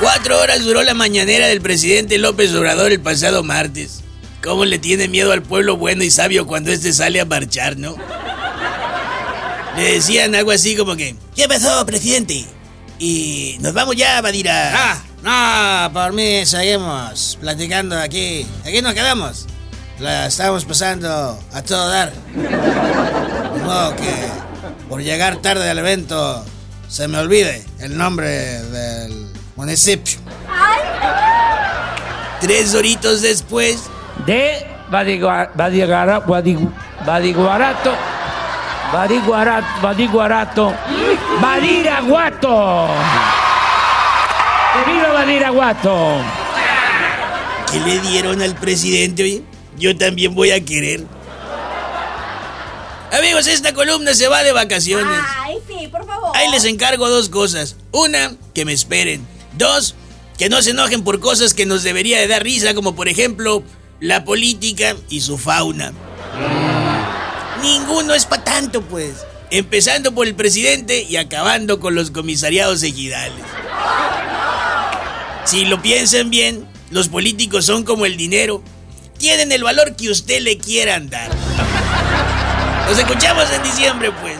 Cuatro horas duró la mañanera del presidente López Obrador el pasado martes. ¿Cómo le tiene miedo al pueblo bueno y sabio cuando este sale a marchar, no? Le decían algo así como que, ¿qué pasó, presidente? Y nos vamos ya, Badira. Ah, no, por mí seguimos platicando aquí. Aquí nos quedamos. La estamos pasando a todo dar. Modo que por llegar tarde al evento se me olvide el nombre del municipio. Tres horitos después, de Badiguarato, Badiguarato, Badiguarato, Badiraguato. ¡Que viva Badiraguato! ¿qué le dieron al presidente, oye? Yo también voy a querer. Amigos, esta columna se va de vacaciones. Ay, sí, por favor. Ahí les encargo dos cosas. Una, que me esperen. Dos, que no se enojen por cosas que nos debería de dar risa, como por ejemplo la política y su fauna. Ninguno es para tanto, pues. Empezando por el presidente y acabando con los comisariados ejidales. Si lo piensan bien, los políticos son como el dinero. Tienen el valor que usted le quieran dar. Nos escuchamos en diciembre, pues.